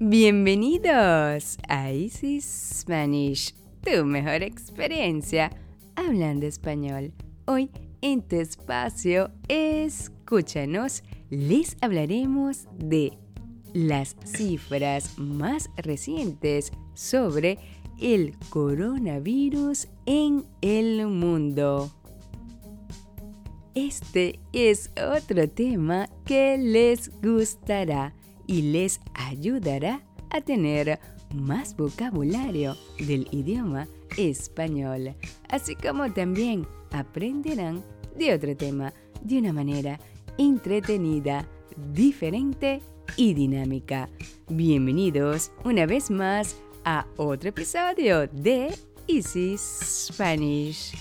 Bienvenidos a Easy Spanish, tu mejor experiencia hablando español. Hoy en tu espacio, escúchanos, les hablaremos de las cifras más recientes sobre el coronavirus en el mundo. Este es otro tema que les gustará y les ayudará a tener más vocabulario del idioma español, así como también aprenderán de otro tema de una manera entretenida, diferente y dinámica. Bienvenidos una vez más a otro episodio de Easy Spanish.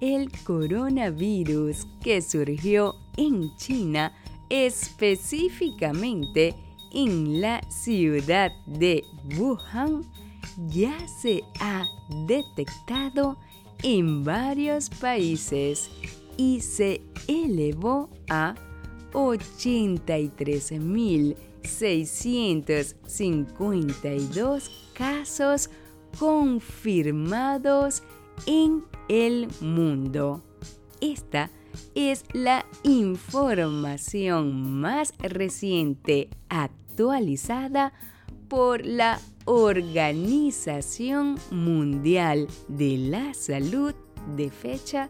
El coronavirus que surgió en China específicamente en la ciudad de Wuhan, ya se ha detectado en varios países y se elevó a 83.652 casos confirmados en el mundo. Esta es la información más reciente actualizada por la Organización Mundial de la Salud de fecha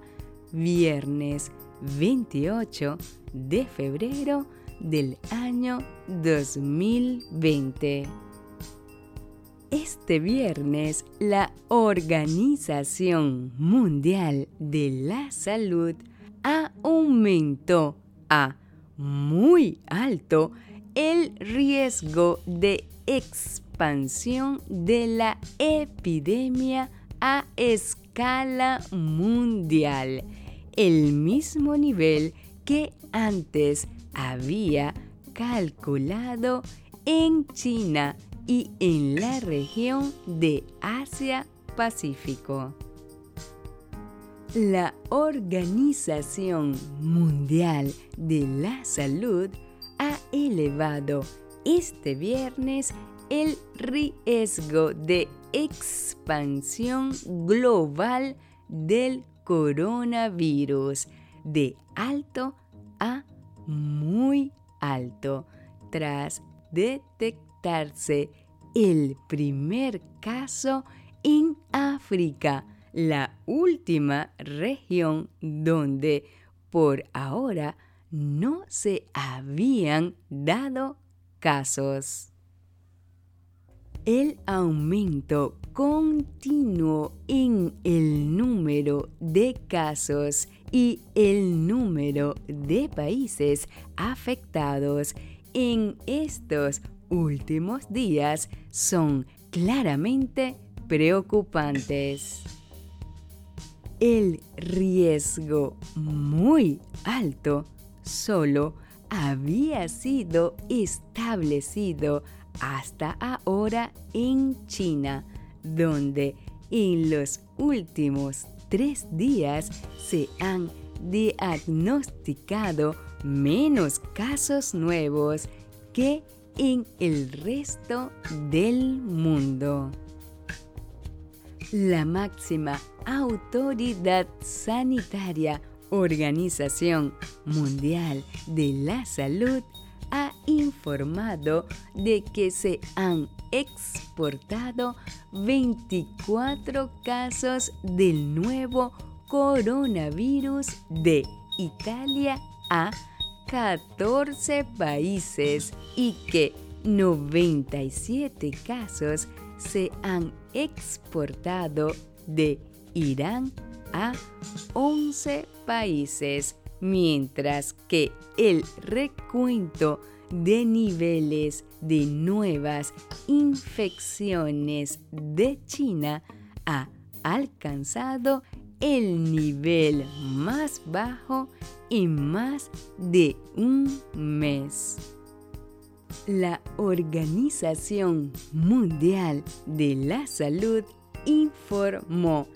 viernes 28 de febrero del año 2020. Este viernes, la Organización Mundial de la Salud aumentó a muy alto el riesgo de expansión de la epidemia a escala mundial, el mismo nivel que antes había calculado en China y en la región de Asia-Pacífico. La Organización Mundial de la Salud ha elevado este viernes el riesgo de expansión global del coronavirus de alto a muy alto tras detectarse el primer caso en África la última región donde por ahora no se habían dado casos. El aumento continuo en el número de casos y el número de países afectados en estos últimos días son claramente preocupantes el riesgo muy alto solo había sido establecido hasta ahora en China, donde en los últimos tres días se han diagnosticado menos casos nuevos que en el resto del mundo la máxima autoridad sanitaria Organización Mundial de la Salud ha informado de que se han exportado 24 casos del nuevo coronavirus de Italia a 14 países y que 97 casos se han exportado de Irán a 11 países, mientras que el recuento de niveles de nuevas infecciones de China ha alcanzado el nivel más bajo en más de un mes la Organización Mundial de la Salud informó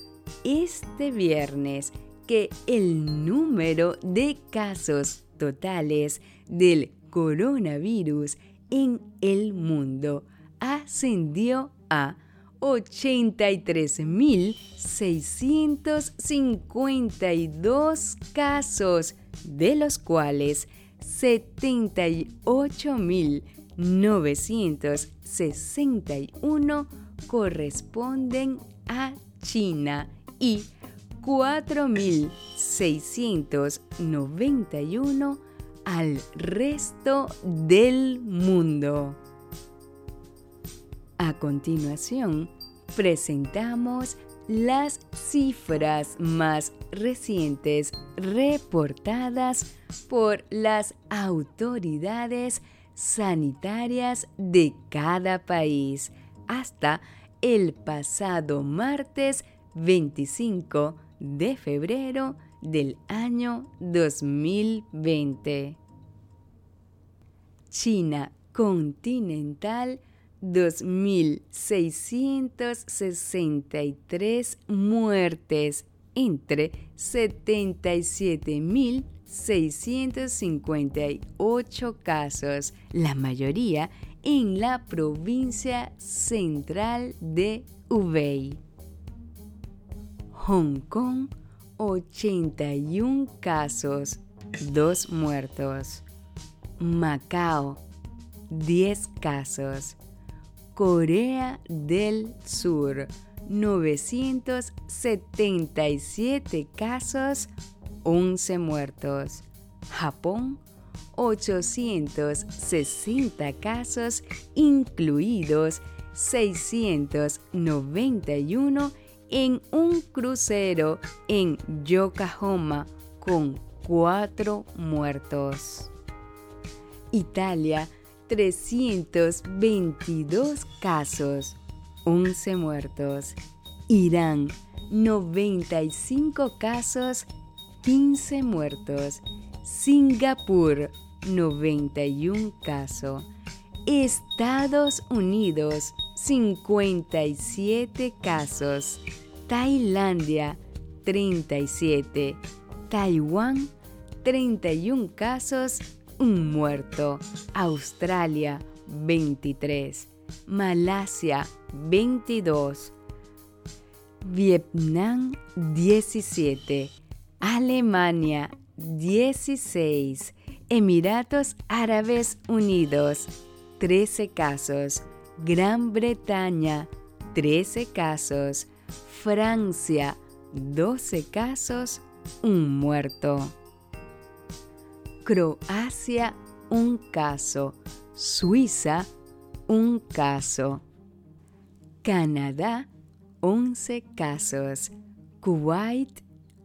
este viernes que el número de casos totales del coronavirus en el mundo ascendió a 83.652 casos, de los cuales 78.961 corresponden a China y 4.691 al resto del mundo. A continuación, presentamos las cifras más recientes reportadas por las autoridades sanitarias de cada país hasta el pasado martes 25 de febrero del año 2020. China continental 2.663 muertes entre 77.658 casos, la mayoría en la provincia central de Hubei. Hong Kong, 81 casos, 2 muertos. Macao, 10 casos. Corea del Sur, 977 casos, 11 muertos. Japón, 860 casos, incluidos 691 en un crucero en Yokohama con 4 muertos. Italia, 322 casos, 11 muertos. Irán, 95 casos, 15 muertos. Singapur, 91 casos. Estados Unidos, 57 casos. Tailandia, 37. Taiwán, 31 casos, un muerto. Australia, 23. Malasia, 22. Vietnam, 17. Alemania, 16. Emiratos Árabes Unidos, 13 casos. Gran Bretaña, 13 casos. Francia, 12 casos, un muerto. Croacia, un caso. Suiza, un caso. Canadá, 11 casos. Kuwait,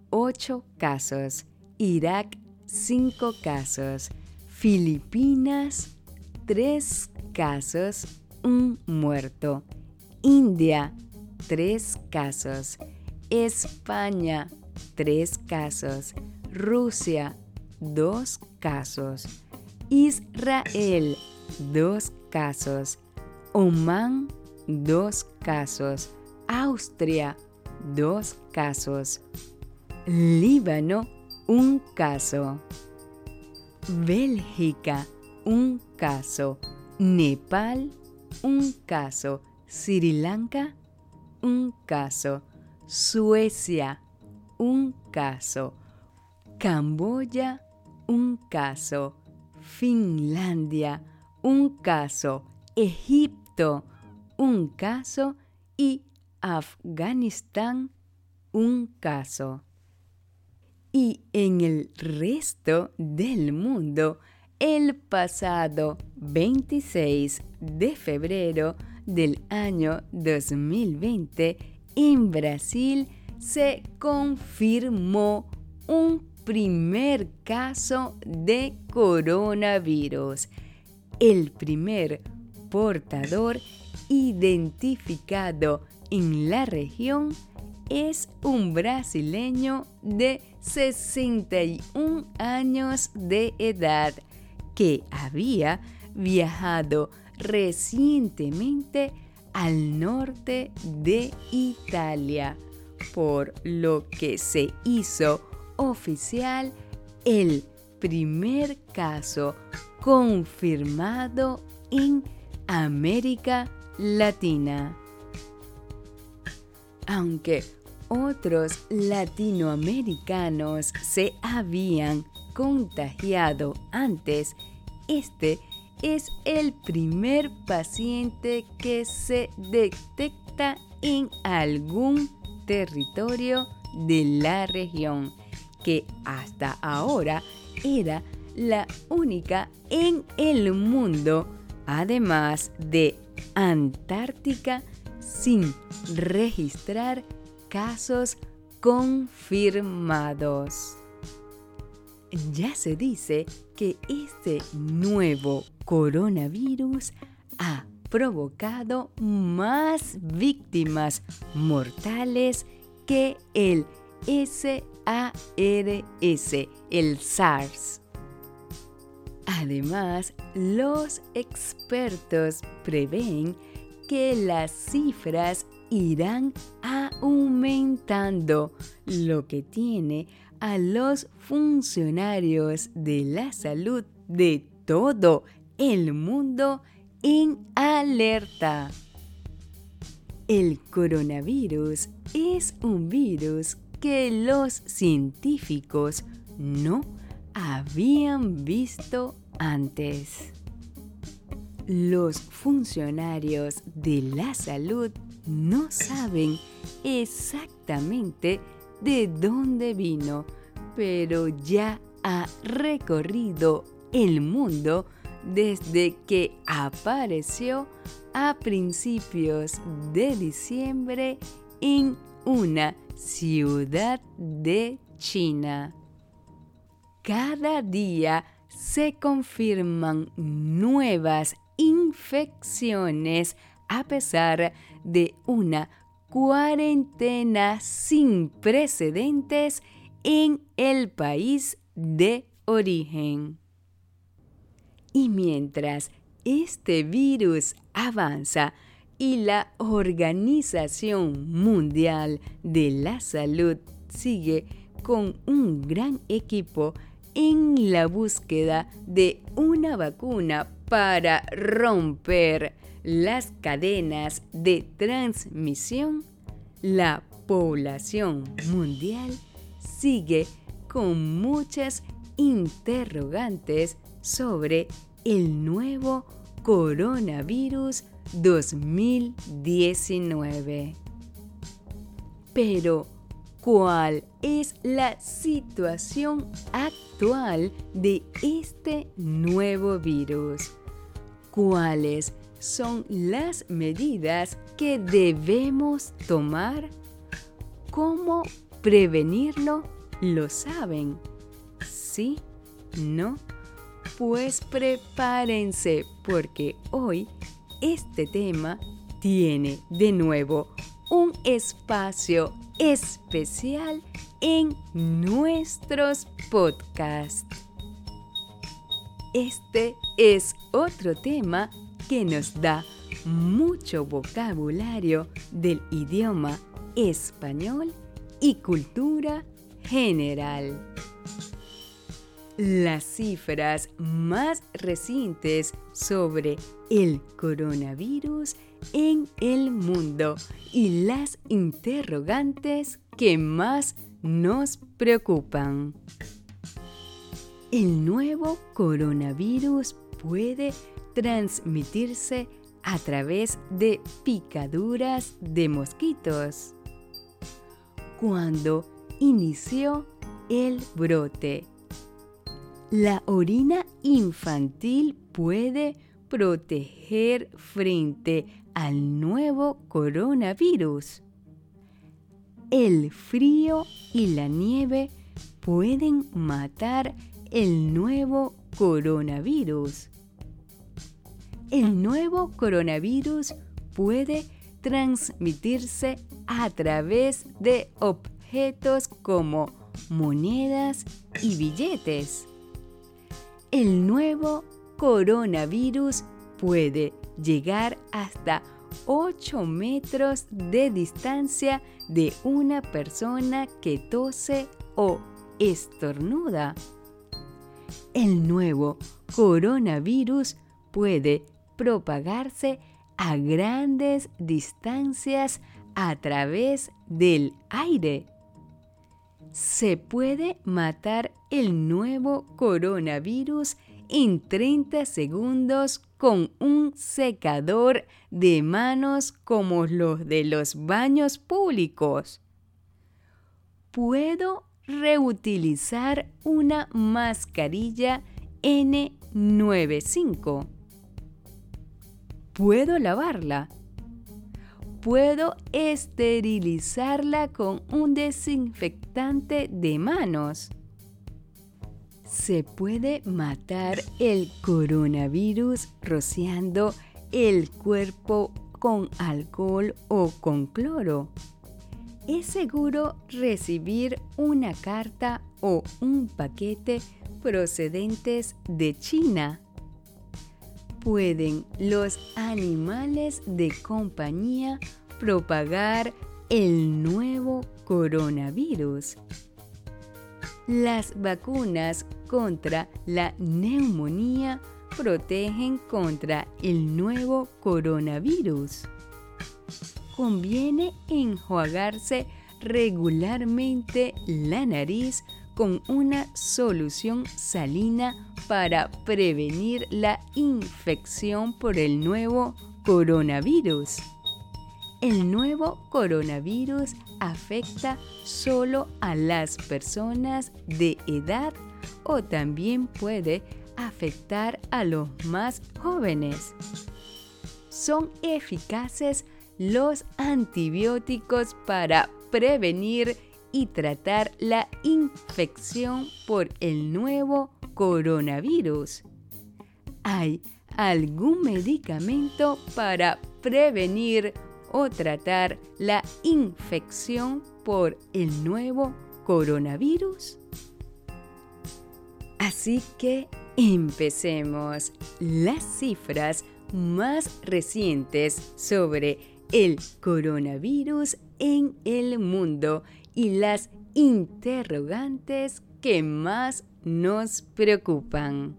8 casos. Irak, 5 casos. Filipinas, 3 casos, un muerto. India, 3 casos. España, 3 casos. Rusia, 2 casos. Israel, 2 casos. Oman, 2 casos. Austria, 2 casos. Líbano, un caso. Bélgica, un caso. Nepal, un caso. Sri Lanka, un caso. Suecia, un caso. Camboya, un caso. Finlandia, un caso. Egipto, un caso. Y Afganistán, un caso. Y en el resto del mundo, el pasado 26 de febrero del año 2020, en Brasil se confirmó un primer caso de coronavirus. El primer portador identificado en la región es un brasileño de 61 años de edad que había viajado recientemente al norte de Italia, por lo que se hizo oficial el primer caso confirmado en América Latina. Aunque otros latinoamericanos se habían contagiado antes, este es el primer paciente que se detecta en algún territorio de la región, que hasta ahora era la única en el mundo, además de Antártica, sin registrar casos confirmados. Ya se dice que este nuevo coronavirus ha provocado más víctimas mortales que el SARS, el SARS. Además, los expertos prevén que las cifras irán aumentando, lo que tiene a los funcionarios de la salud de todo el mundo en alerta. El coronavirus es un virus que los científicos no habían visto antes. Los funcionarios de la salud no saben exactamente de dónde vino, pero ya ha recorrido el mundo desde que apareció a principios de diciembre en una ciudad de China. Cada día se confirman nuevas infecciones a pesar de una cuarentena sin precedentes en el país de origen. Y mientras este virus avanza y la Organización Mundial de la Salud sigue con un gran equipo en la búsqueda de una vacuna para romper las cadenas de transmisión, la población mundial sigue con muchas interrogantes sobre el nuevo coronavirus 2019. Pero, ¿cuál es la situación actual de este nuevo virus? ¿Cuáles son las medidas que debemos tomar? ¿Cómo prevenirlo? ¿Lo saben? ¿Sí? ¿No? Pues prepárense porque hoy este tema tiene de nuevo un espacio especial en nuestros podcasts. Este es otro tema que nos da mucho vocabulario del idioma español y cultura general. Las cifras más recientes sobre el coronavirus en el mundo y las interrogantes que más nos preocupan. El nuevo coronavirus puede transmitirse a través de picaduras de mosquitos. Cuando inició el brote, la orina infantil puede proteger frente al nuevo coronavirus. El frío y la nieve pueden matar el nuevo coronavirus. El nuevo coronavirus puede transmitirse a través de objetos como monedas y billetes. El nuevo coronavirus puede llegar hasta 8 metros de distancia de una persona que tose o estornuda. El nuevo coronavirus puede propagarse a grandes distancias a través del aire. Se puede matar el nuevo coronavirus en 30 segundos con un secador de manos como los de los baños públicos. Puedo reutilizar una mascarilla N95. Puedo lavarla. Puedo esterilizarla con un desinfectante de manos se puede matar el coronavirus rociando el cuerpo con alcohol o con cloro. Es seguro recibir una carta o un paquete procedentes de China. ¿Pueden los animales de compañía propagar el nuevo coronavirus? Las vacunas contra la neumonía protegen contra el nuevo coronavirus. Conviene enjuagarse regularmente la nariz con una solución salina para prevenir la infección por el nuevo coronavirus. El nuevo coronavirus afecta solo a las personas de edad o también puede afectar a los más jóvenes. Son eficaces los antibióticos para prevenir y tratar la infección por el nuevo coronavirus. ¿Hay algún medicamento para prevenir o tratar la infección por el nuevo coronavirus? Así que empecemos. Las cifras más recientes sobre el coronavirus en el mundo y las interrogantes que más nos preocupan.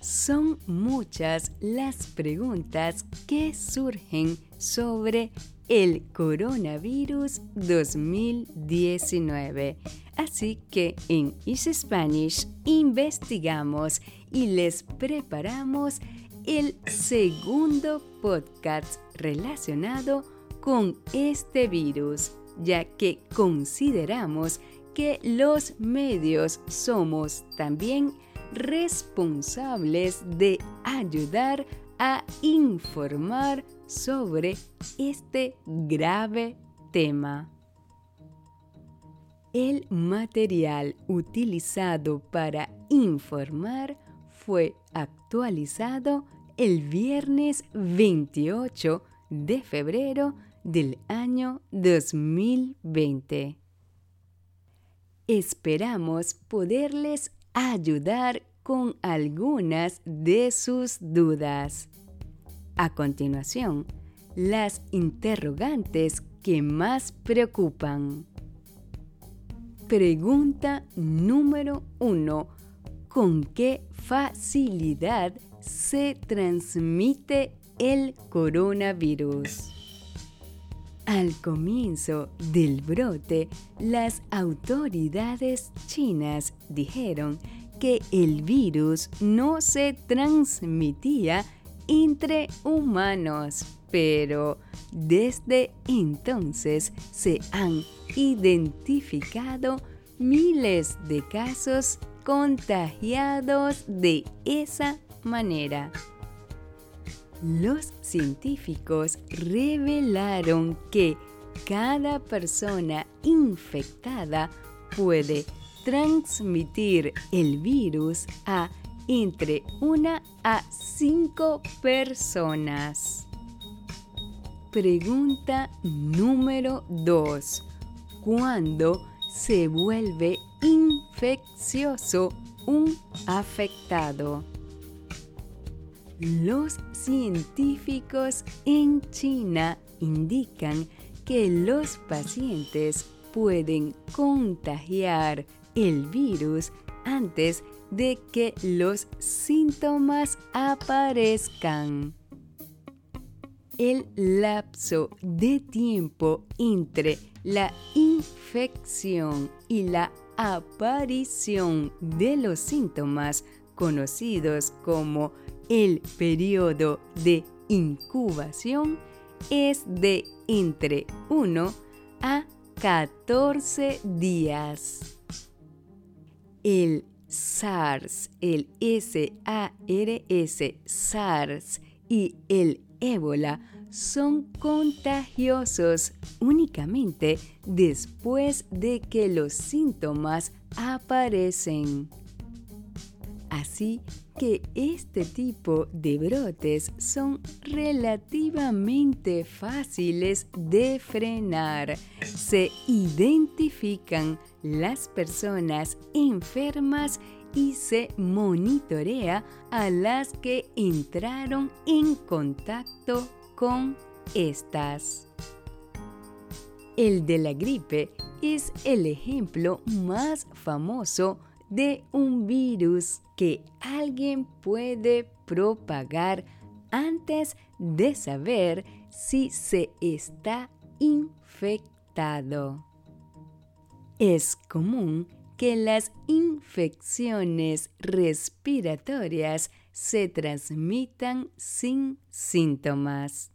Son muchas las preguntas que surgen sobre el coronavirus 2019. Así que en Easy Spanish investigamos y les preparamos el segundo podcast relacionado con este virus, ya que consideramos que los medios somos también responsables de ayudar a informar sobre este grave tema. El material utilizado para informar fue actualizado el viernes 28 de febrero del año 2020. Esperamos poderles ayudar con algunas de sus dudas. A continuación, las interrogantes que más preocupan. Pregunta número 1. ¿Con qué facilidad se transmite el coronavirus? Al comienzo del brote, las autoridades chinas dijeron que el virus no se transmitía entre humanos, pero desde entonces se han identificado miles de casos contagiados de esa manera. Los científicos revelaron que cada persona infectada puede transmitir el virus a entre una a cinco personas. Pregunta número 2. ¿Cuándo se vuelve infeccioso un afectado? Los científicos en China indican que los pacientes pueden contagiar el virus antes de que los síntomas aparezcan. El lapso de tiempo entre la infección y la aparición de los síntomas conocidos como el periodo de incubación es de entre 1 a 14 días. El SARS, el SARS, SARS y el ébola son contagiosos únicamente después de que los síntomas aparecen. Así que este tipo de brotes son relativamente fáciles de frenar. Se identifican las personas enfermas y se monitorea a las que entraron en contacto con estas. El de la gripe es el ejemplo más famoso de un virus que alguien puede propagar antes de saber si se está infectado. Es común que las infecciones respiratorias se transmitan sin síntomas.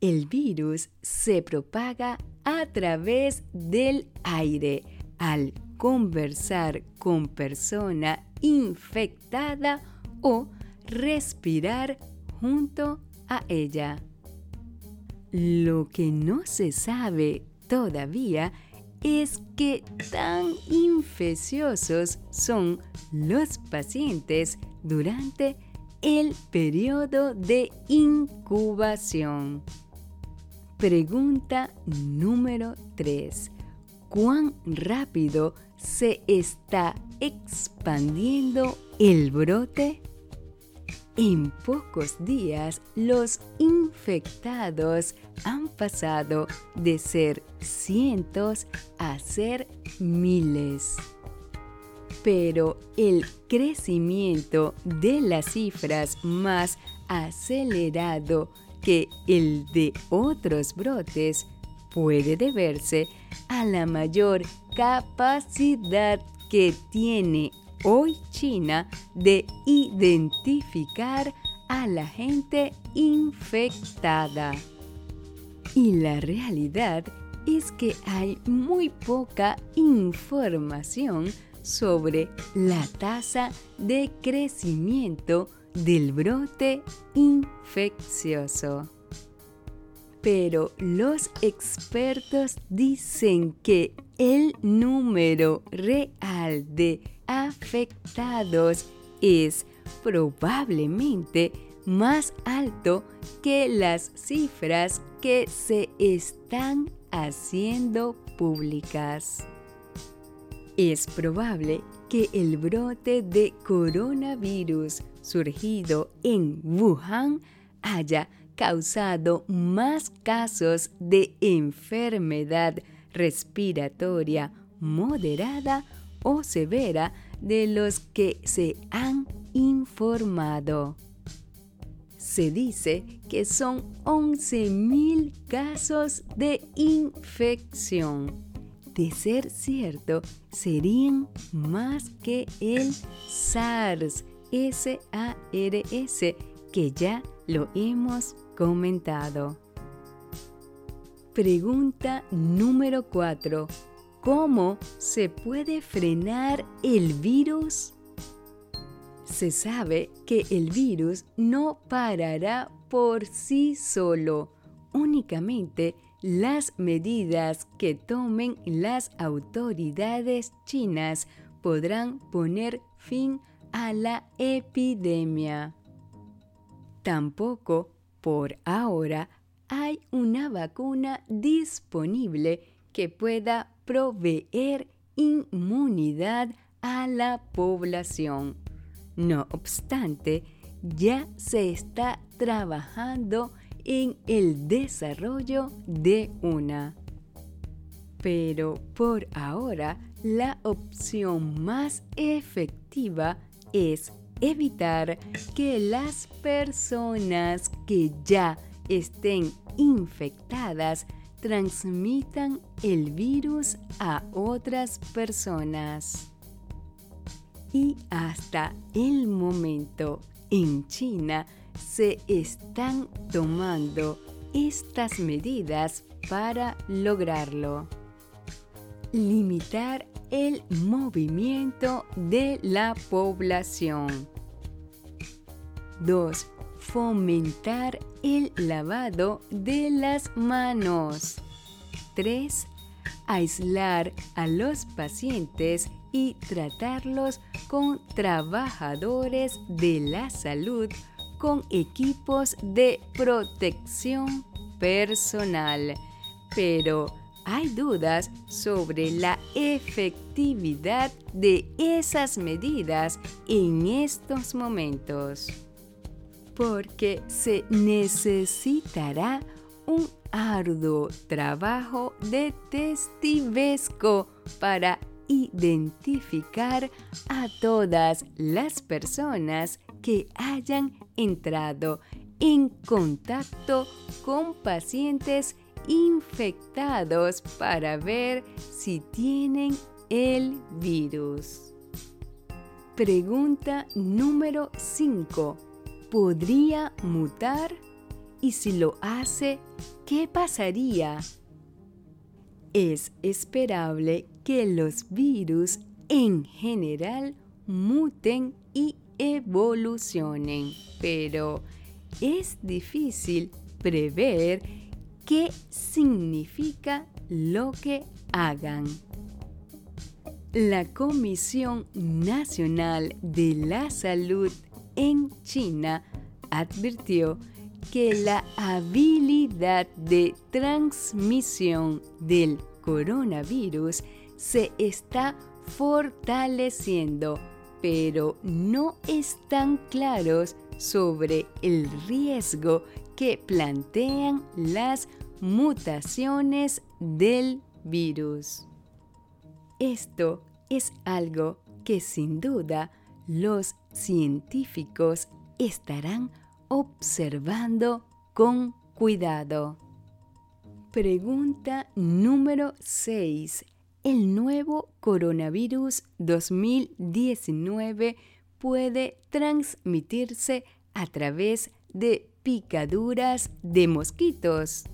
El virus se propaga a través del aire al conversar con persona infectada o respirar junto a ella. Lo que no se sabe todavía es que tan infecciosos son los pacientes durante el periodo de incubación. Pregunta número 3 cuán rápido se está expandiendo el brote? En pocos días los infectados han pasado de ser cientos a ser miles. Pero el crecimiento de las cifras más acelerado que el de otros brotes puede deberse a la mayor capacidad que tiene hoy China de identificar a la gente infectada. Y la realidad es que hay muy poca información sobre la tasa de crecimiento del brote infeccioso pero los expertos dicen que el número real de afectados es probablemente más alto que las cifras que se están haciendo públicas. Es probable que el brote de coronavirus surgido en Wuhan haya causado más casos de enfermedad respiratoria moderada o severa de los que se han informado. Se dice que son 11.000 casos de infección. De ser cierto, serían más que el SARS, S-A-R-S, que ya lo hemos comentado. Pregunta número 4. ¿Cómo se puede frenar el virus? Se sabe que el virus no parará por sí solo. Únicamente las medidas que tomen las autoridades chinas podrán poner fin a la epidemia. Tampoco por ahora hay una vacuna disponible que pueda proveer inmunidad a la población. No obstante, ya se está trabajando en el desarrollo de una. Pero por ahora, la opción más efectiva es evitar que las personas que ya estén infectadas transmitan el virus a otras personas. Y hasta el momento en China se están tomando estas medidas para lograrlo. Limitar el movimiento de la población. 2. Fomentar el lavado de las manos. 3. Aislar a los pacientes y tratarlos con trabajadores de la salud con equipos de protección personal. Pero hay dudas sobre la efectividad de esas medidas en estos momentos, porque se necesitará un arduo trabajo de testivesco para identificar a todas las personas que hayan entrado en contacto con pacientes infectados para ver si tienen el virus. Pregunta número 5. ¿Podría mutar? Y si lo hace, ¿qué pasaría? Es esperable que los virus en general muten y evolucionen, pero es difícil prever qué significa lo que hagan. La Comisión Nacional de la Salud en China advirtió que la habilidad de transmisión del coronavirus se está fortaleciendo, pero no están claros sobre el riesgo que plantean las mutaciones del virus. Esto es algo que sin duda los científicos estarán observando con cuidado. Pregunta número 6. ¿El nuevo coronavirus 2019 puede transmitirse a través de picaduras de mosquitos?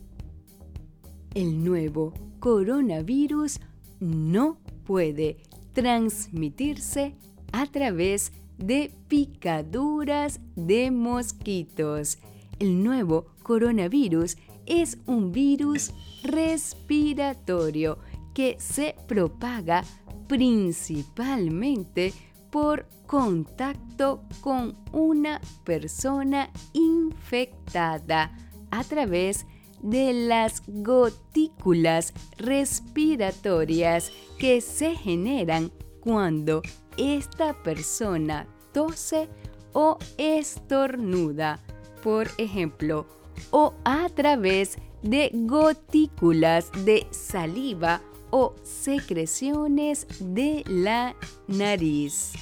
El nuevo coronavirus no puede transmitirse a través de picaduras de mosquitos. El nuevo coronavirus es un virus respiratorio que se propaga principalmente por contacto con una persona infectada a través de las gotículas respiratorias que se generan cuando esta persona tose o estornuda, por ejemplo, o a través de gotículas de saliva o secreciones de la nariz.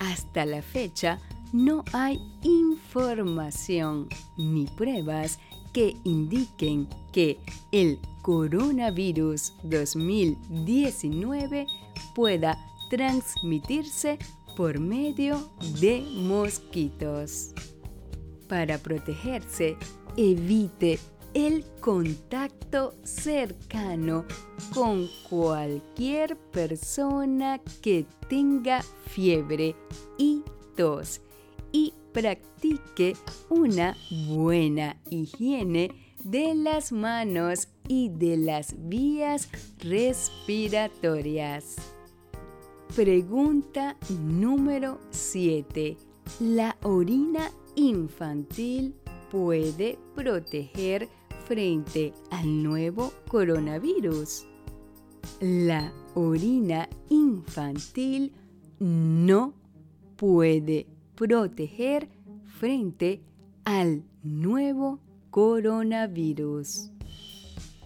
Hasta la fecha, no hay información ni pruebas que indiquen que el coronavirus 2019 pueda transmitirse por medio de mosquitos. Para protegerse, evite el contacto cercano con cualquier persona que tenga fiebre y tos y practique una buena higiene de las manos y de las vías respiratorias. Pregunta número 7. ¿La orina infantil puede proteger frente al nuevo coronavirus? La orina infantil no puede proteger frente al nuevo coronavirus.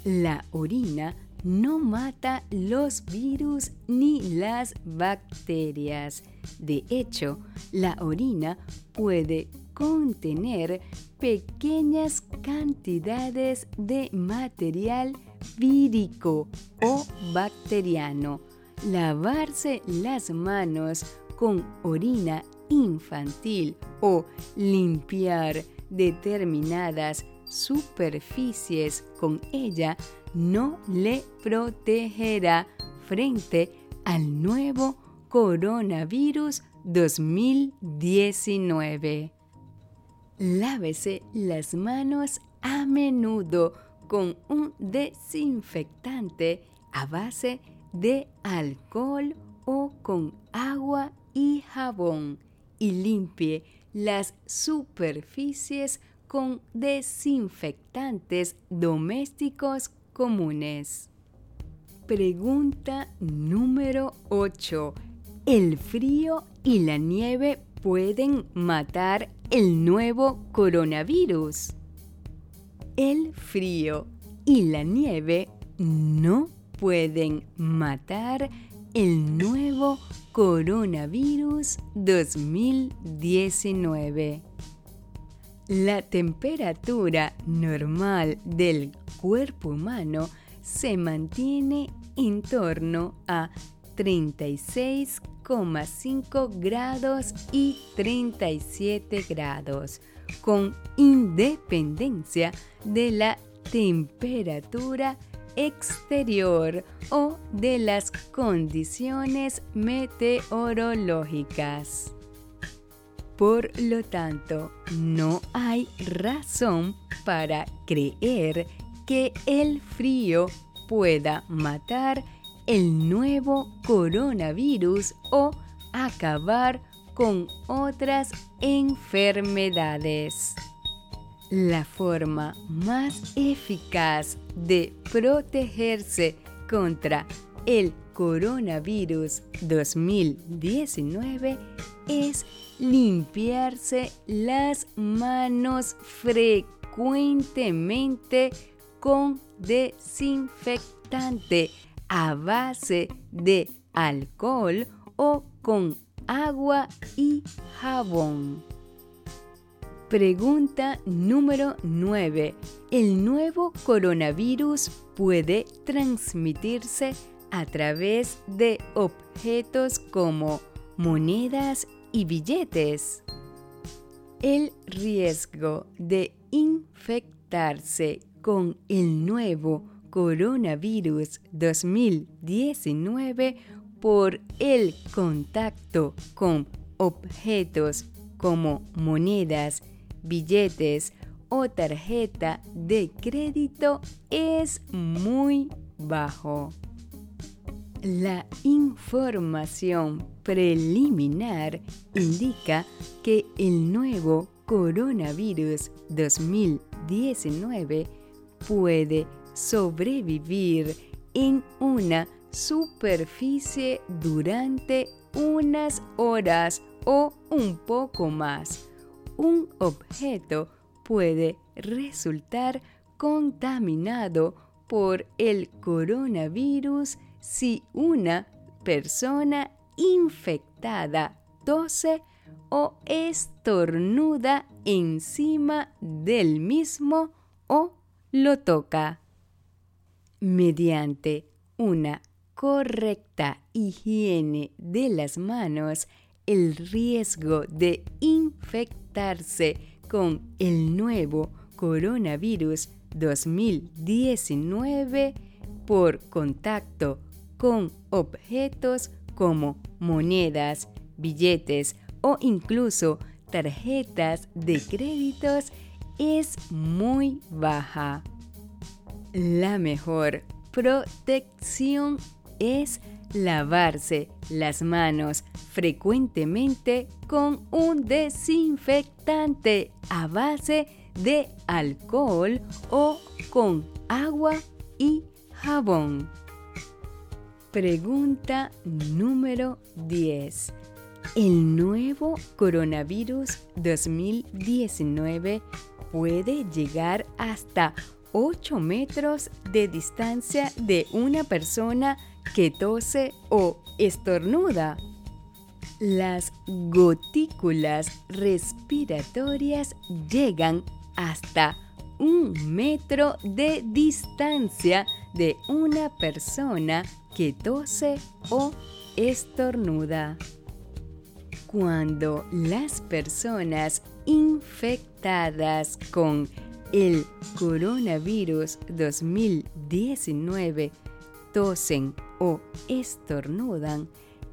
La orina no mata los virus ni las bacterias. De hecho, la orina puede contener pequeñas cantidades de material vírico o bacteriano. Lavarse las manos con orina infantil o limpiar determinadas superficies con ella no le protegerá frente al nuevo coronavirus 2019. Lávese las manos a menudo con un desinfectante a base de alcohol o con agua y jabón y limpie las superficies con desinfectantes domésticos comunes. Pregunta número 8. ¿El frío y la nieve pueden matar el nuevo coronavirus? El frío y la nieve no pueden matar el nuevo coronavirus 2019. La temperatura normal del cuerpo humano se mantiene en torno a 36,5 grados y 37 grados, con independencia de la temperatura exterior o de las condiciones meteorológicas. Por lo tanto, no hay razón para creer que el frío pueda matar el nuevo coronavirus o acabar con otras enfermedades. La forma más eficaz de protegerse contra el coronavirus 2019 es limpiarse las manos frecuentemente con desinfectante a base de alcohol o con agua y jabón. Pregunta número 9. ¿El nuevo coronavirus puede transmitirse a través de objetos como monedas y billetes. El riesgo de infectarse con el nuevo coronavirus 2019 por el contacto con objetos como monedas, billetes o tarjeta de crédito es muy bajo. La información preliminar indica que el nuevo coronavirus 2019 puede sobrevivir en una superficie durante unas horas o un poco más. Un objeto puede resultar contaminado por el coronavirus si una persona infectada tose o estornuda encima del mismo o lo toca. Mediante una correcta higiene de las manos, el riesgo de infectarse con el nuevo coronavirus 2019 por contacto con objetos como monedas, billetes o incluso tarjetas de créditos es muy baja. La mejor protección es lavarse las manos frecuentemente con un desinfectante a base de alcohol o con agua y jabón. Pregunta número 10. ¿El nuevo coronavirus 2019 puede llegar hasta 8 metros de distancia de una persona que tose o estornuda. Las gotículas respiratorias llegan hasta un metro de distancia de una persona que tose o estornuda. Cuando las personas infectadas con el coronavirus 2019 tosen o estornudan,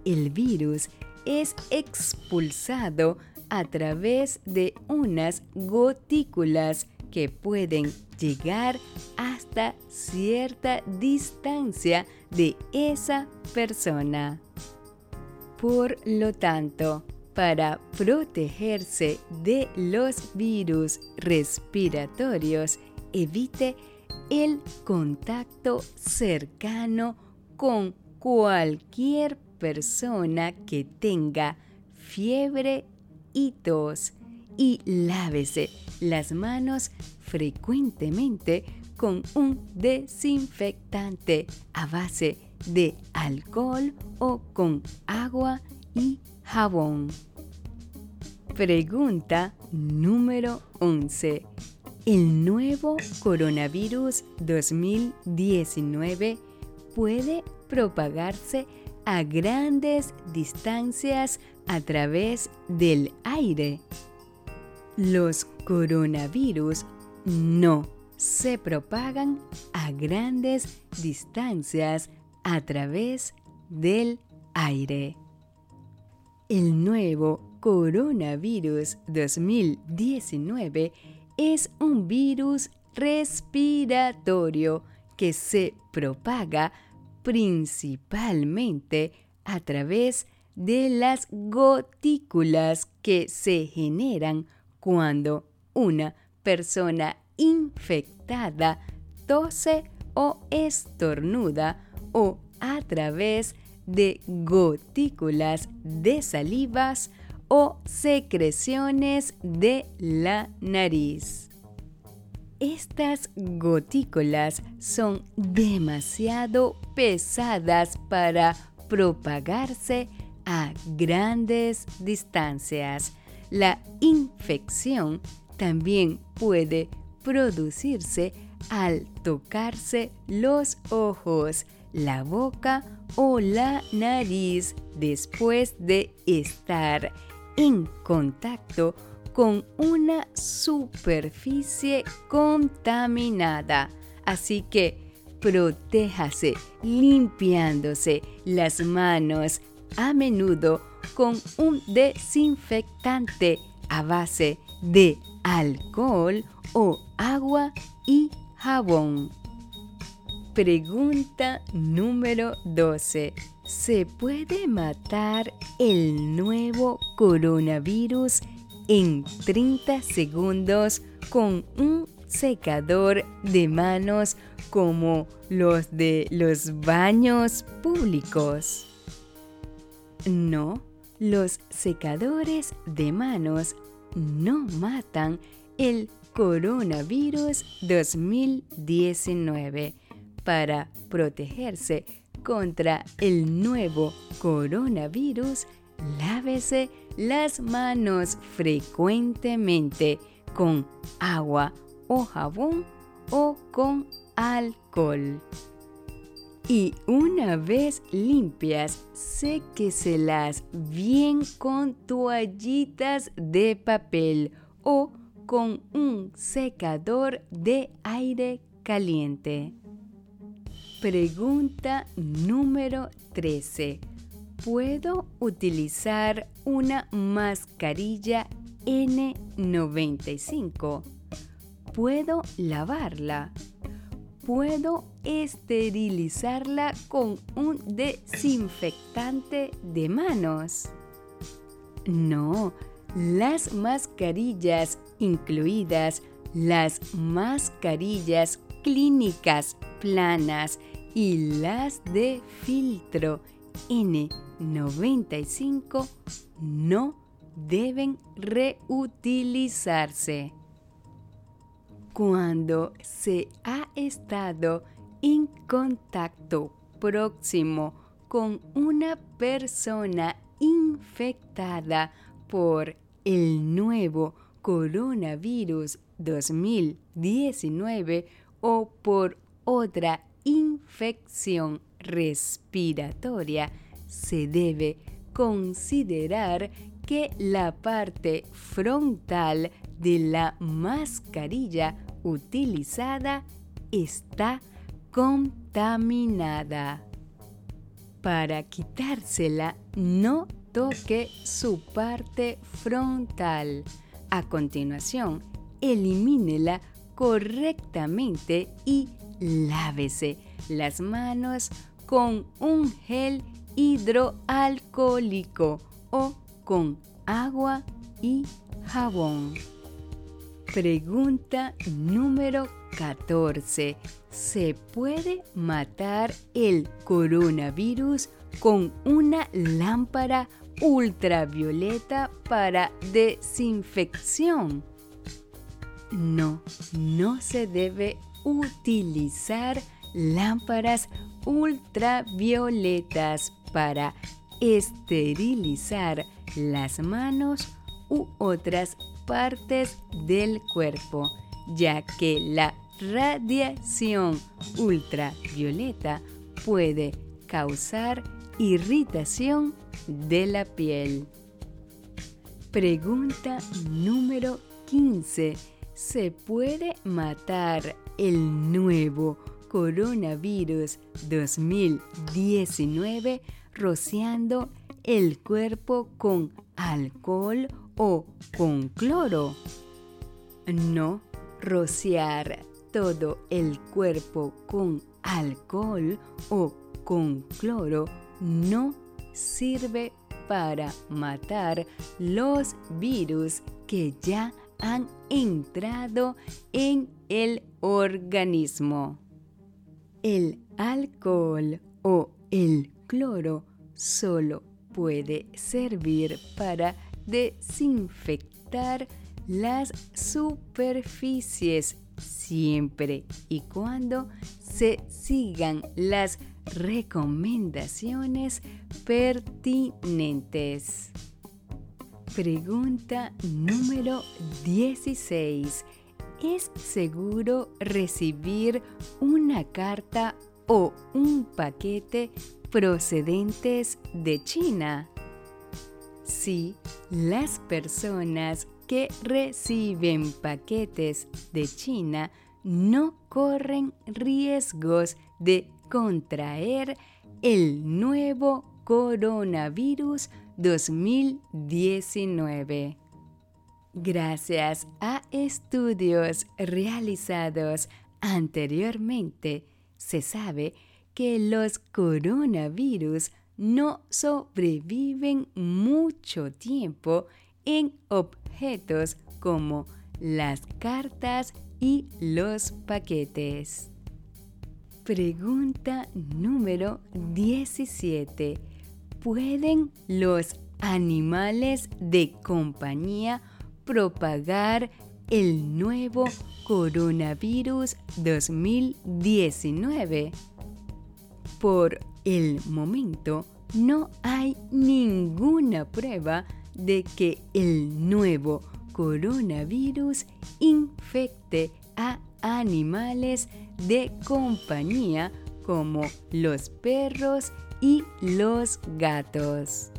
el virus es expulsado a través de unas gotículas que pueden llegar hasta cierta distancia de esa persona. Por lo tanto, para protegerse de los virus respiratorios, evite el contacto cercano con cualquier persona que tenga fiebre y tos y lávese las manos frecuentemente con un desinfectante a base de alcohol o con agua y jabón. Pregunta número 11. ¿El nuevo coronavirus 2019 puede propagarse a grandes distancias a través del aire? Los coronavirus no se propagan a grandes distancias a través del aire. El nuevo coronavirus 2019 es un virus respiratorio que se propaga principalmente a través de las gotículas que se generan cuando una persona infectada tose o estornuda o a través de gotículas de salivas o secreciones de la nariz. Estas gotículas son demasiado pesadas para propagarse a grandes distancias. La infección también puede producirse al tocarse los ojos, la boca o la nariz después de estar en contacto con una superficie contaminada. Así que protéjase limpiándose las manos a menudo con un desinfectante a base de alcohol o agua y jabón. Pregunta número 12. ¿Se puede matar el nuevo coronavirus en 30 segundos con un secador de manos como los de los baños públicos? No, los secadores de manos no matan el coronavirus 2019 para protegerse contra el nuevo coronavirus, lávese las manos frecuentemente con agua o jabón o con alcohol. Y una vez limpias, séqueselas bien con toallitas de papel o con un secador de aire caliente. Pregunta número 13. ¿Puedo utilizar una mascarilla N95? ¿Puedo lavarla? ¿Puedo esterilizarla con un desinfectante de manos? No, las mascarillas, incluidas las mascarillas clínicas planas y las de filtro N95 no deben reutilizarse. cuando se ha estado en contacto próximo con una persona infectada por el nuevo coronavirus 2019 o por otra infección respiratoria, se debe considerar que la parte frontal de la mascarilla utilizada está contaminada. Para quitársela, no toque su parte frontal. A continuación, elimínela correctamente y lávese las manos con un gel hidroalcohólico o con agua y jabón. Pregunta número 14. ¿Se puede matar el coronavirus con una lámpara ultravioleta para desinfección? No, no se debe utilizar lámparas ultravioletas para esterilizar las manos u otras partes del cuerpo, ya que la radiación ultravioleta puede causar irritación de la piel. Pregunta número 15. ¿Se puede matar el nuevo coronavirus 2019 rociando el cuerpo con alcohol o con cloro. No rociar todo el cuerpo con alcohol o con cloro no sirve para matar los virus que ya han entrado en el organismo. El alcohol o el cloro solo puede servir para desinfectar las superficies siempre y cuando se sigan las recomendaciones pertinentes. Pregunta número 16. ¿Es seguro recibir una carta o un paquete procedentes de China? Si las personas que reciben paquetes de China no corren riesgos de contraer el nuevo coronavirus 2019. Gracias a estudios realizados anteriormente, se sabe que los coronavirus no sobreviven mucho tiempo en como las cartas y los paquetes. Pregunta número 17. ¿Pueden los animales de compañía propagar el nuevo coronavirus 2019? Por el momento, no hay ninguna prueba de que el nuevo coronavirus infecte a animales de compañía como los perros y los gatos.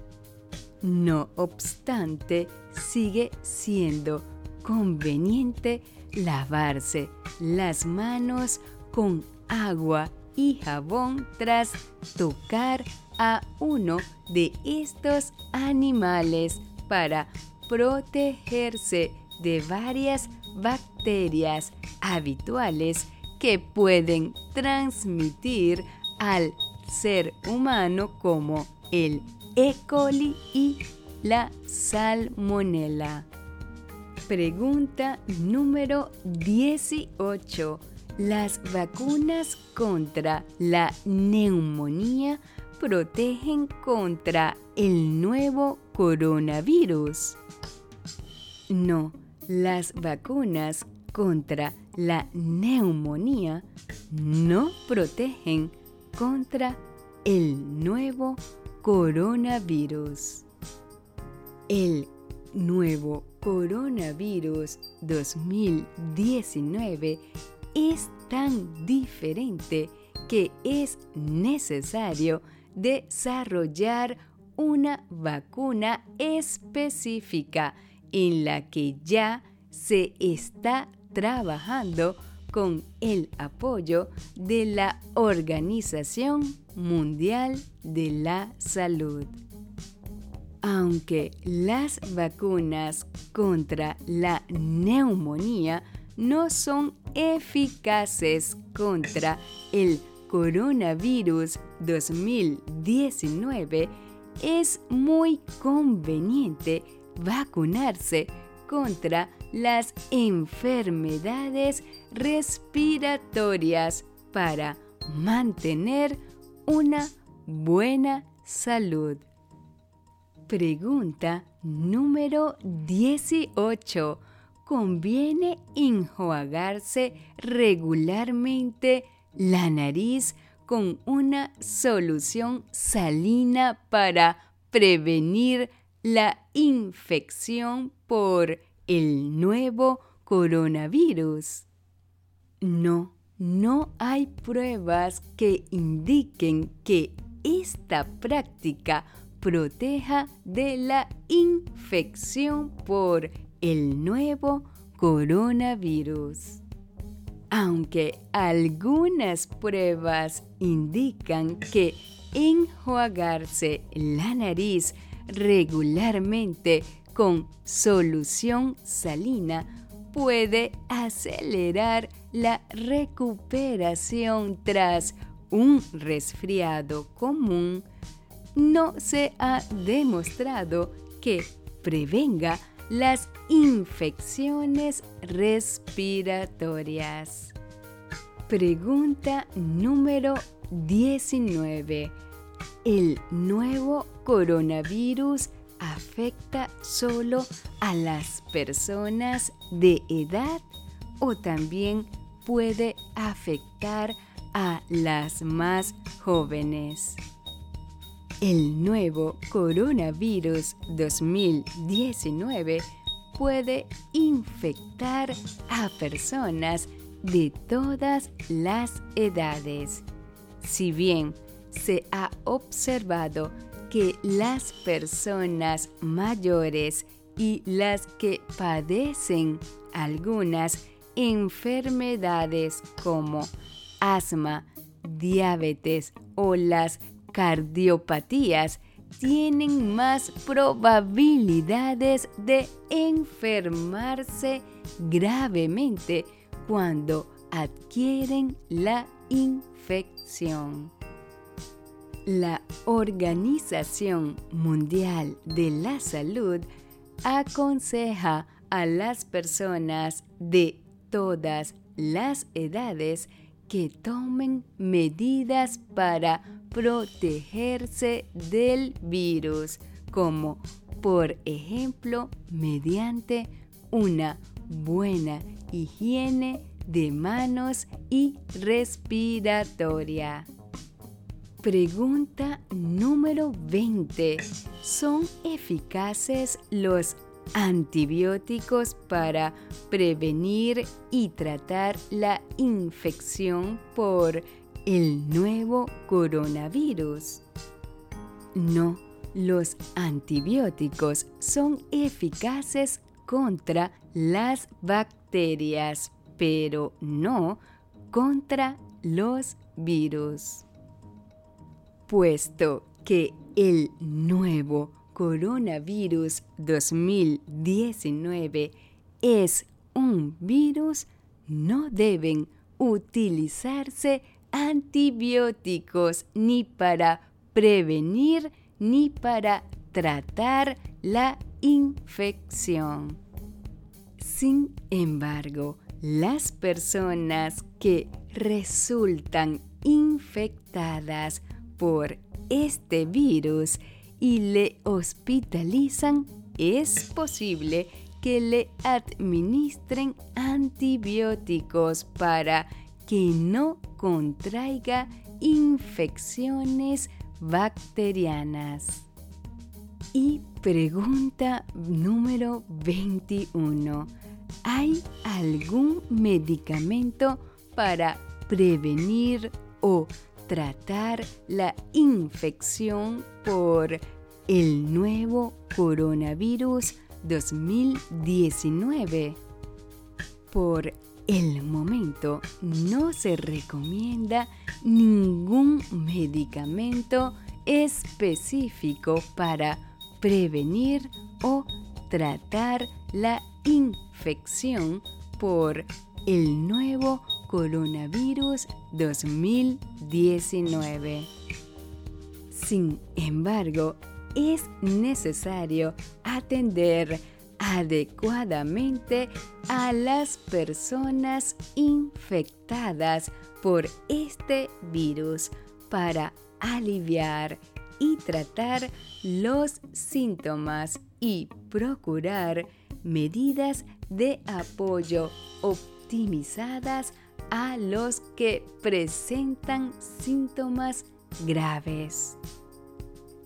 No obstante, sigue siendo conveniente lavarse las manos con agua y jabón tras tocar a uno de estos animales para protegerse de varias bacterias habituales que pueden transmitir al ser humano como el E. coli y la salmonella. Pregunta número 18. Las vacunas contra la neumonía protegen contra el nuevo coronavirus. No, las vacunas contra la neumonía no protegen contra el nuevo coronavirus. El nuevo coronavirus 2019 es tan diferente que es necesario desarrollar una vacuna específica en la que ya se está trabajando con el apoyo de la Organización Mundial de la Salud. Aunque las vacunas contra la neumonía no son eficaces contra el coronavirus 2019, es muy conveniente vacunarse contra las enfermedades respiratorias para mantener una buena salud. Pregunta número 18. ¿Conviene enjuagarse regularmente la nariz con una solución salina para prevenir la infección por el nuevo coronavirus. No, no hay pruebas que indiquen que esta práctica proteja de la infección por el nuevo coronavirus. Aunque algunas pruebas indican que enjuagarse la nariz regularmente con solución salina puede acelerar la recuperación tras un resfriado común, no se ha demostrado que prevenga las infecciones respiratorias. Pregunta número 19. ¿El nuevo coronavirus afecta solo a las personas de edad o también puede afectar a las más jóvenes? El nuevo coronavirus 2019 puede infectar a personas de todas las edades. Si bien se ha observado que las personas mayores y las que padecen algunas enfermedades como asma, diabetes o las cardiopatías tienen más probabilidades de enfermarse gravemente cuando adquieren la infección. La Organización Mundial de la Salud aconseja a las personas de todas las edades que tomen medidas para protegerse del virus, como por ejemplo mediante una buena higiene de manos y respiratoria. Pregunta número 20. ¿Son eficaces los antibióticos para prevenir y tratar la infección por el nuevo coronavirus? No, los antibióticos son eficaces contra las bacterias, pero no contra los virus. Puesto que el nuevo coronavirus 2019 es un virus, no deben utilizarse antibióticos ni para prevenir ni para tratar la infección. Sin embargo, las personas que resultan infectadas por este virus y le hospitalizan, es posible que le administren antibióticos para que no contraiga infecciones bacterianas. Y pregunta número 21. ¿Hay algún medicamento para prevenir o tratar la infección por el nuevo coronavirus 2019? Por el momento no se recomienda ningún medicamento específico para prevenir o tratar la infección por el nuevo coronavirus 2019. Sin embargo, es necesario atender adecuadamente a las personas infectadas por este virus para aliviar y tratar los síntomas y procurar medidas de apoyo optimizadas a los que presentan síntomas graves.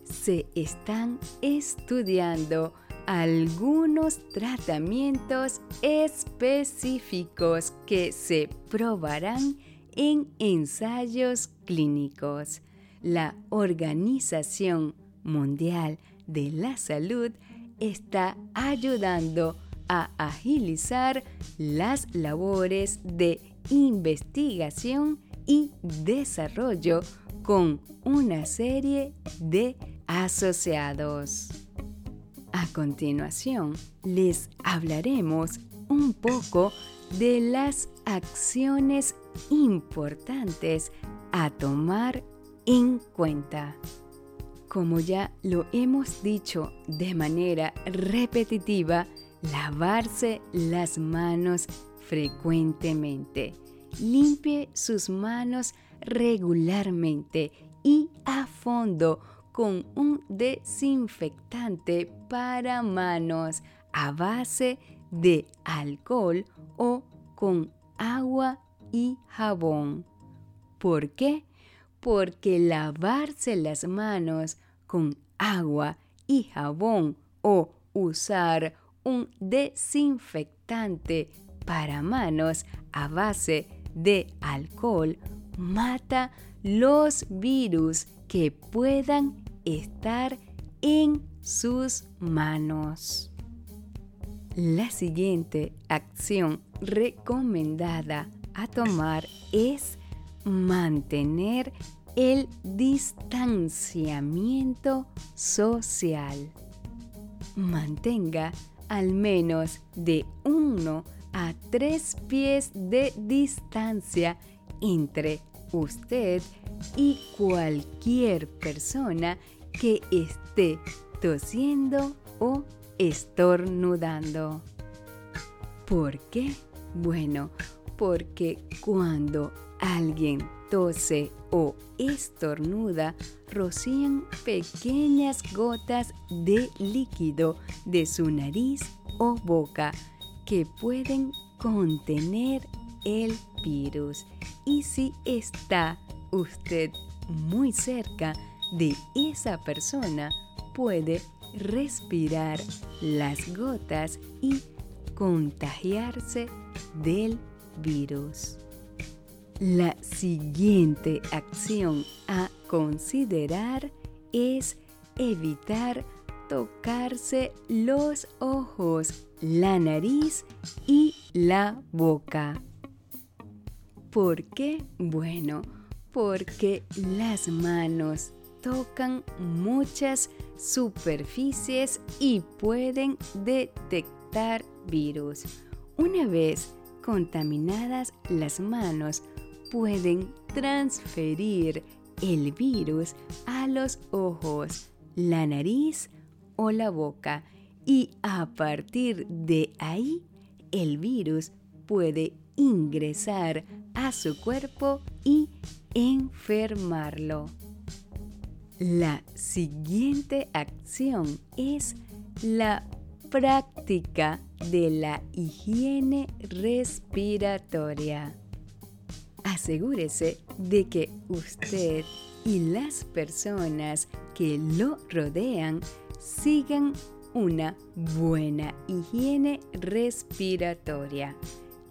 Se están estudiando algunos tratamientos específicos que se probarán en ensayos clínicos la Organización Mundial de la Salud está ayudando a agilizar las labores de investigación y desarrollo con una serie de asociados. A continuación, les hablaremos un poco de las acciones importantes a tomar en cuenta. Como ya lo hemos dicho de manera repetitiva, lavarse las manos frecuentemente. Limpie sus manos regularmente y a fondo con un desinfectante para manos a base de alcohol o con agua y jabón. ¿Por qué? porque lavarse las manos con agua y jabón o usar un desinfectante para manos a base de alcohol mata los virus que puedan estar en sus manos. La siguiente acción recomendada a tomar es mantener el distanciamiento social. Mantenga al menos de 1 a 3 pies de distancia entre usted y cualquier persona que esté tosiendo o estornudando. ¿Por qué? Bueno, porque cuando alguien tose o estornuda, rocían pequeñas gotas de líquido de su nariz o boca que pueden contener el virus. Y si está usted muy cerca de esa persona, puede respirar las gotas y contagiarse del virus. La siguiente acción a considerar es evitar tocarse los ojos, la nariz y la boca. ¿Por qué? Bueno, porque las manos tocan muchas superficies y pueden detectar virus. Una vez contaminadas las manos, pueden transferir el virus a los ojos, la nariz o la boca y a partir de ahí el virus puede ingresar a su cuerpo y enfermarlo. La siguiente acción es la práctica de la higiene respiratoria. Asegúrese de que usted y las personas que lo rodean sigan una buena higiene respiratoria.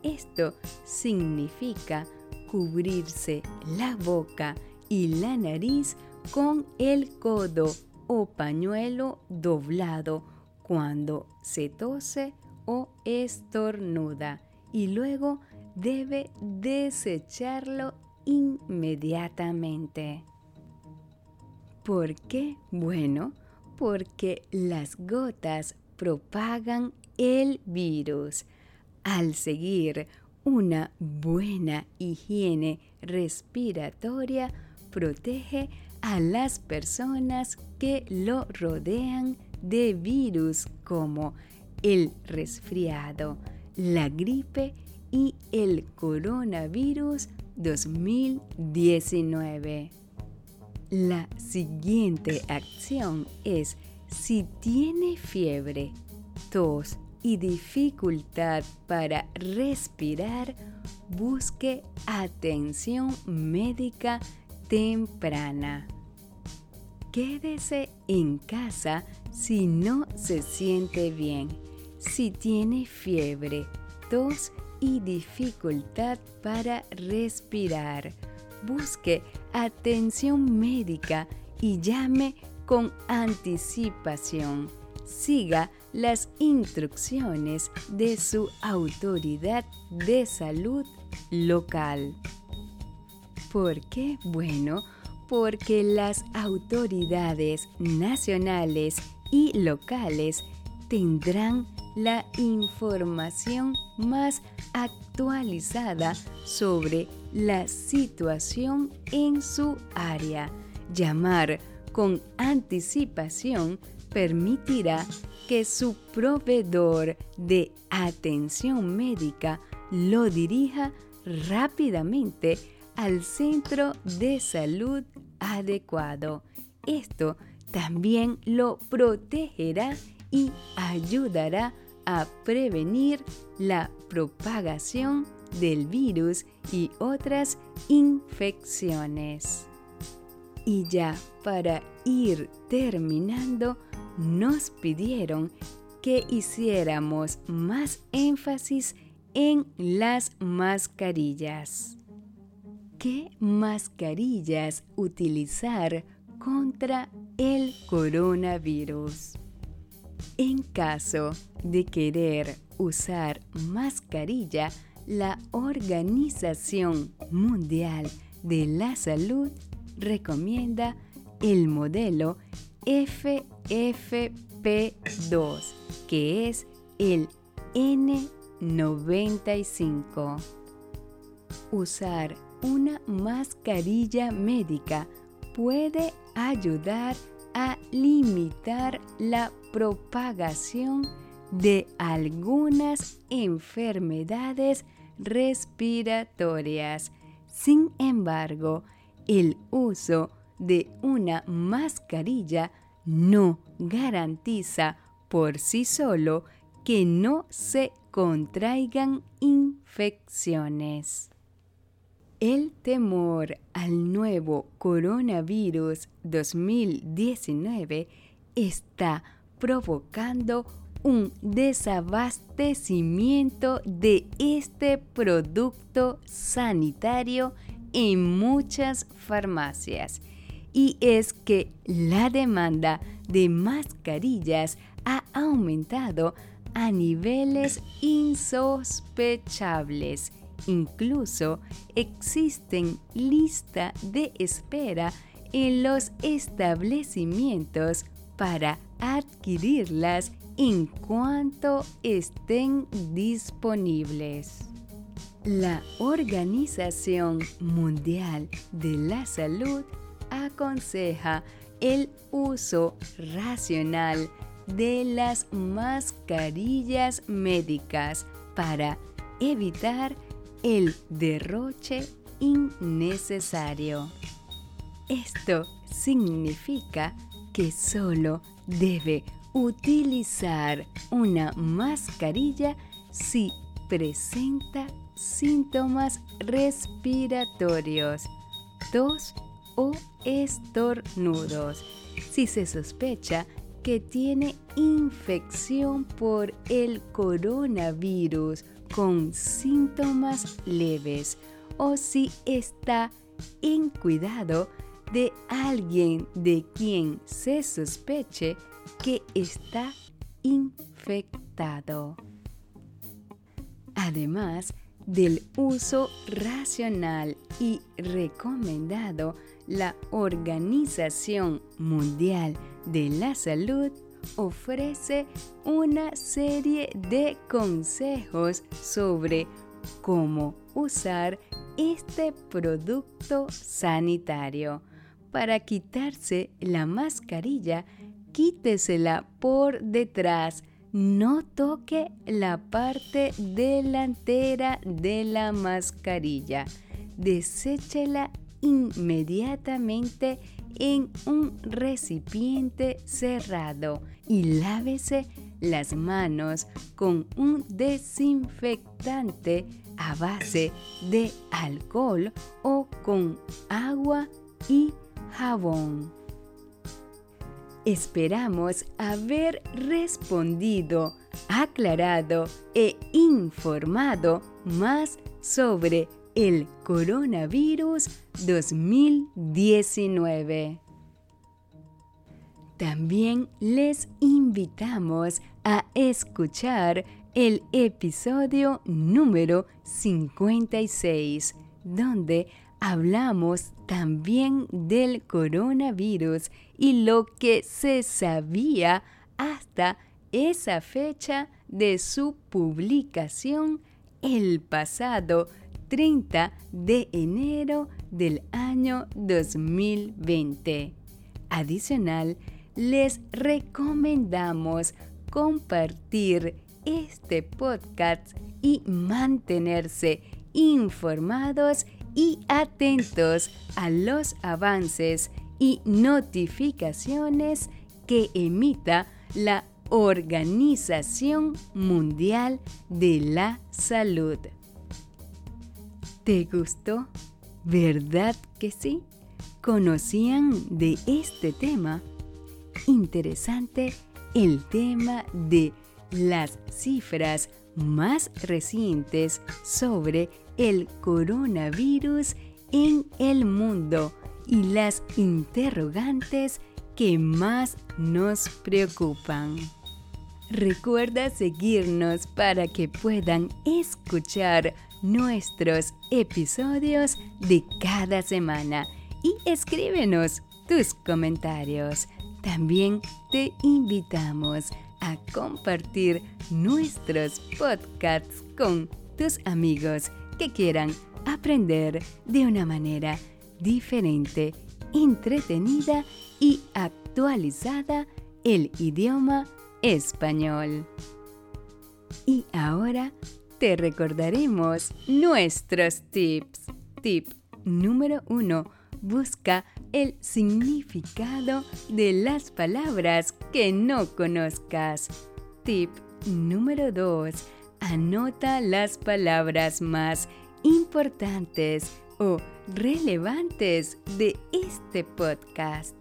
Esto significa cubrirse la boca y la nariz con el codo o pañuelo doblado cuando se tose o estornuda y luego debe desecharlo inmediatamente. ¿Por qué? Bueno, porque las gotas propagan el virus. Al seguir una buena higiene respiratoria, protege a las personas que lo rodean de virus como el resfriado, la gripe y el coronavirus 2019. La siguiente acción es si tiene fiebre, tos y dificultad para respirar, busque atención médica temprana. Quédese en casa si no se siente bien, si tiene fiebre, tos y dificultad para respirar. Busque atención médica y llame con anticipación. Siga las instrucciones de su autoridad de salud local. ¿Por qué? Bueno, porque las autoridades nacionales y locales tendrán la información más actualizada sobre la situación en su área. Llamar con anticipación permitirá que su proveedor de atención médica lo dirija rápidamente al centro de salud adecuado. Esto también lo protegerá y ayudará a prevenir la propagación del virus y otras infecciones. Y ya para ir terminando, nos pidieron que hiciéramos más énfasis en las mascarillas. ¿Qué mascarillas utilizar contra el coronavirus? En caso de querer usar mascarilla, la Organización Mundial de la Salud recomienda el modelo FFP2, que es el N95. Usar una mascarilla médica puede ayudar a limitar la propagación de algunas enfermedades respiratorias. Sin embargo, el uso de una mascarilla no garantiza por sí solo que no se contraigan infecciones. El temor al nuevo coronavirus 2019 está provocando un desabastecimiento de este producto sanitario en muchas farmacias. Y es que la demanda de mascarillas ha aumentado a niveles insospechables Incluso existen lista de espera en los establecimientos para adquirirlas en cuanto estén disponibles. La Organización Mundial de la Salud aconseja el uso racional de las mascarillas médicas para evitar el derroche innecesario. Esto significa que solo debe utilizar una mascarilla si presenta síntomas respiratorios, tos o estornudos. Si se sospecha que tiene infección por el coronavirus con síntomas leves o si está en cuidado de alguien de quien se sospeche que está infectado. Además del uso racional y recomendado, la Organización Mundial de la Salud ofrece una serie de consejos sobre cómo usar este producto sanitario. Para quitarse la mascarilla, quítesela por detrás. No toque la parte delantera de la mascarilla. Deséchela inmediatamente en un recipiente cerrado y lávese las manos con un desinfectante a base de alcohol o con agua y jabón. Esperamos haber respondido, aclarado e informado más sobre el coronavirus 2019. También les invitamos a escuchar el episodio número 56, donde hablamos también del coronavirus y lo que se sabía hasta esa fecha de su publicación el pasado 30 de enero del año 2020. Adicional, les recomendamos compartir este podcast y mantenerse informados y atentos a los avances y notificaciones que emita la Organización Mundial de la Salud. ¿Te gustó? ¿Verdad que sí? ¿Conocían de este tema? Interesante el tema de las cifras más recientes sobre el coronavirus en el mundo y las interrogantes que más nos preocupan. Recuerda seguirnos para que puedan escuchar nuestros episodios de cada semana y escríbenos tus comentarios. También te invitamos a compartir nuestros podcasts con tus amigos quieran aprender de una manera diferente, entretenida y actualizada el idioma español. Y ahora te recordaremos nuestros tips. Tip número 1. Busca el significado de las palabras que no conozcas. Tip número 2. Anota las palabras más importantes o relevantes de este podcast.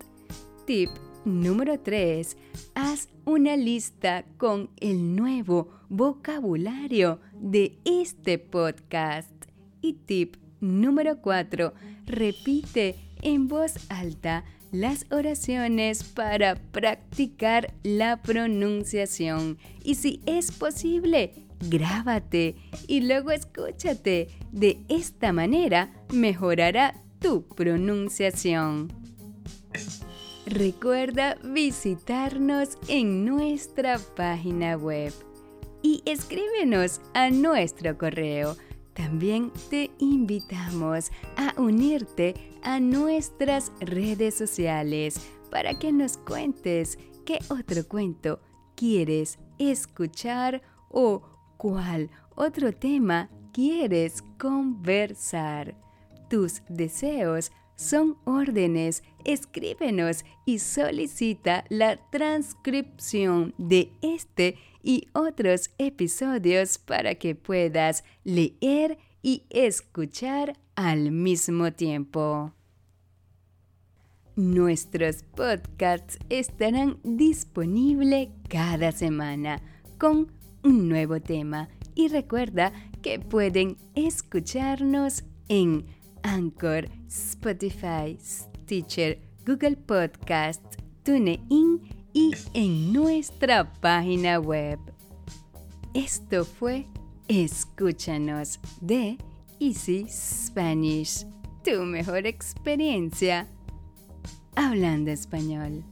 Tip número 3. Haz una lista con el nuevo vocabulario de este podcast. Y tip número 4. Repite en voz alta las oraciones para practicar la pronunciación. Y si es posible, grábate y luego escúchate. De esta manera mejorará tu pronunciación. Recuerda visitarnos en nuestra página web y escríbenos a nuestro correo. También te invitamos a unirte a nuestras redes sociales para que nos cuentes qué otro cuento quieres escuchar o cuál otro tema quieres conversar. Tus deseos son órdenes. Escríbenos y solicita la transcripción de este y otros episodios para que puedas leer y escuchar al mismo tiempo. Nuestros podcasts estarán disponibles cada semana con un nuevo tema y recuerda que pueden escucharnos en Anchor, Spotify, Stitcher, Google Podcast, TuneIn y en nuestra página web. Esto fue Escúchanos de Easy Spanish, tu mejor experiencia hablando español.